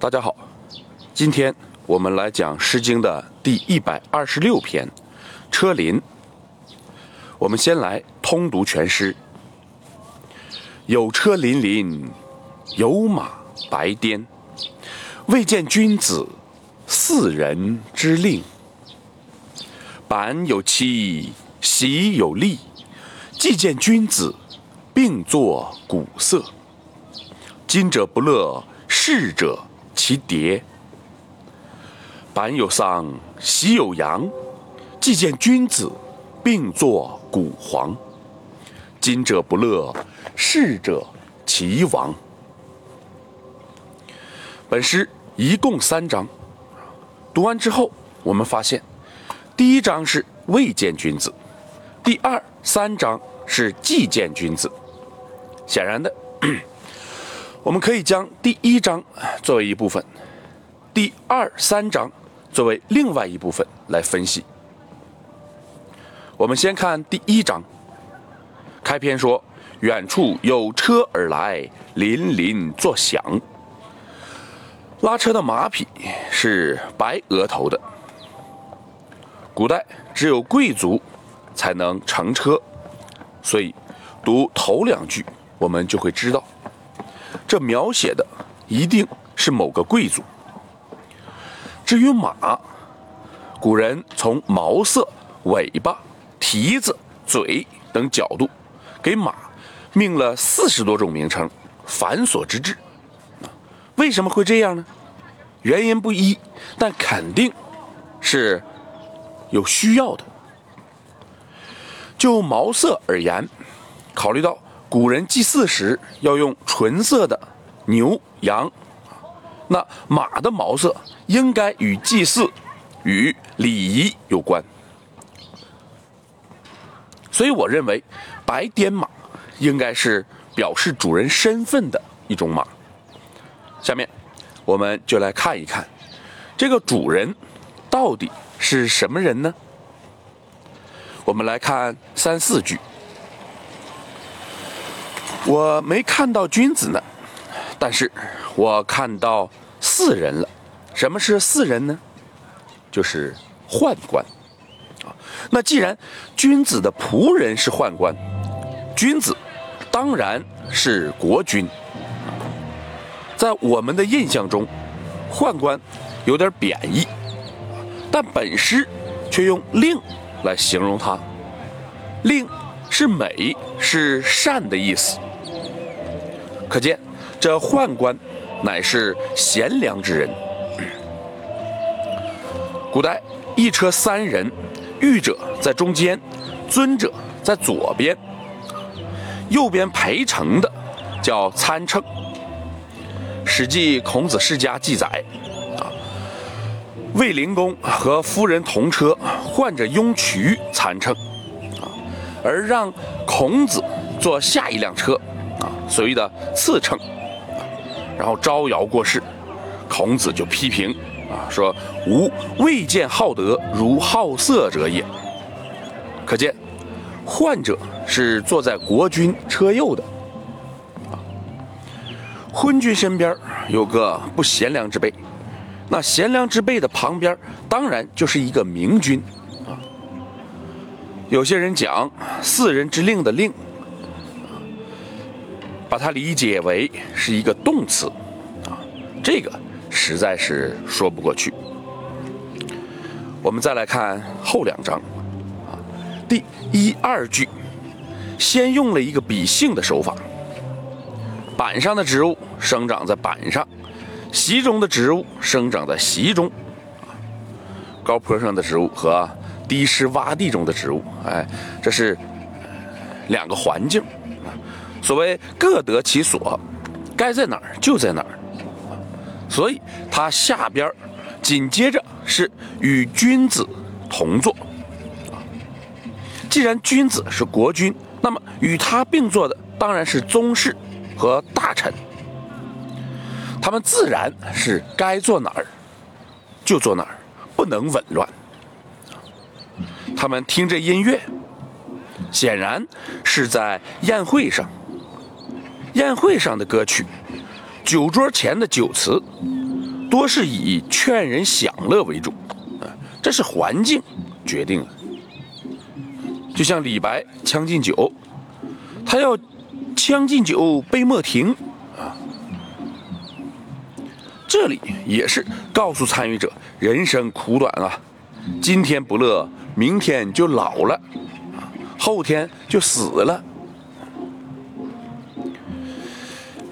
大家好，今天我们来讲《诗经》的第一百二十六篇《车林》。我们先来通读全诗：有车辚辚，有马白颠。未见君子，四人之令。板有漆，席有吏。既见君子，并作鼓瑟。今者不乐，逝者其蝶。板有丧，席有阳。既见君子，并作鼓簧。今者不乐，逝者其亡。本诗一共三章，读完之后，我们发现，第一章是未见君子，第二、三章是既见君子。显然的。我们可以将第一章作为一部分，第二、三章作为另外一部分来分析。我们先看第一章，开篇说：“远处有车而来，辚辚作响。”拉车的马匹是白额头的。古代只有贵族才能乘车，所以读头两句，我们就会知道。这描写的一定是某个贵族。至于马，古人从毛色、尾巴、蹄子、嘴等角度，给马命了四十多种名称，繁琐之至。为什么会这样呢？原因不一，但肯定是有需要的。就毛色而言，考虑到。古人祭祀时要用纯色的牛羊，那马的毛色应该与祭祀、与礼仪有关，所以我认为白颠马应该是表示主人身份的一种马。下面我们就来看一看这个主人到底是什么人呢？我们来看三四句。我没看到君子呢，但是我看到四人了。什么是四人呢？就是宦官啊。那既然君子的仆人是宦官，君子当然是国君。在我们的印象中，宦官有点贬义，但本诗却用令来形容他。令是美，是善的意思。可见，这宦官乃是贤良之人。古代一车三人，御者在中间，尊者在左边，右边陪乘的叫参乘。《史记·孔子世家》记载，啊，卫灵公和夫人同车，换着雍渠参乘，啊，而让孔子坐下一辆车。所谓的次称，然后招摇过市，孔子就批评啊，说吾未见好德如好色者也。可见，患者是坐在国君车右的，啊，昏君身边有个不贤良之辈，那贤良之辈的旁边当然就是一个明君，啊，有些人讲四人之令的令。把它理解为是一个动词，啊，这个实在是说不过去。我们再来看后两章，啊，第一二句，先用了一个比兴的手法。板上的植物生长在板上，席中的植物生长在席中，高坡上的植物和低湿洼地中的植物，哎，这是两个环境。所谓各得其所，该在哪儿就在哪儿，所以它下边紧接着是与君子同坐。既然君子是国君，那么与他并坐的当然是宗室和大臣，他们自然是该坐哪儿就坐哪儿，不能紊乱。他们听这音乐，显然是在宴会上。宴会上的歌曲，酒桌前的酒词，多是以劝人享乐为主，啊，这是环境决定的。就像李白《将进酒》，他要《将进酒》杯莫停啊。这里也是告诉参与者，人生苦短啊，今天不乐，明天就老了，后天就死了。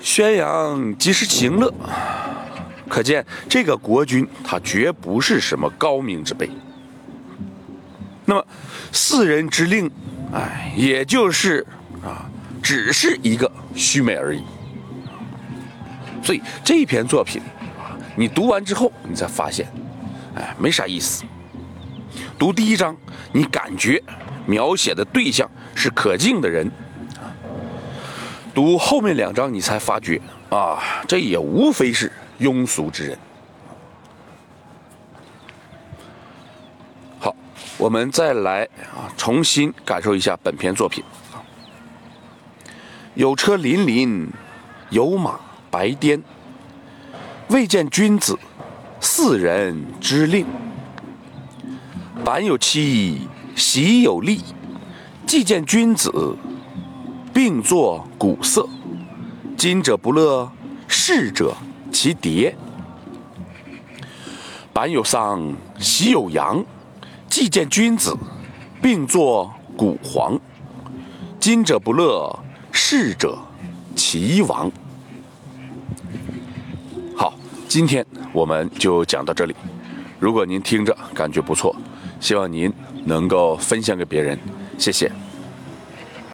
宣扬及时行乐，可见这个国君他绝不是什么高明之辈。那么四人之令，哎，也就是啊，只是一个虚美而已。所以这篇作品。你读完之后，你才发现，哎，没啥意思。读第一章，你感觉描写的对象是可敬的人，读后面两章，你才发觉，啊，这也无非是庸俗之人。好，我们再来啊，重新感受一下本篇作品。有车辚辚，有马白颠。未见君子，四人之令。板有妻，席有吏。既见君子，并作鼓瑟。今者不乐，逝者其蝶。板有丧，席有阳。既见君子，并作鼓簧。今者不乐，逝者其亡。好今天我们就讲到这里。如果您听着感觉不错，希望您能够分享给别人，谢谢。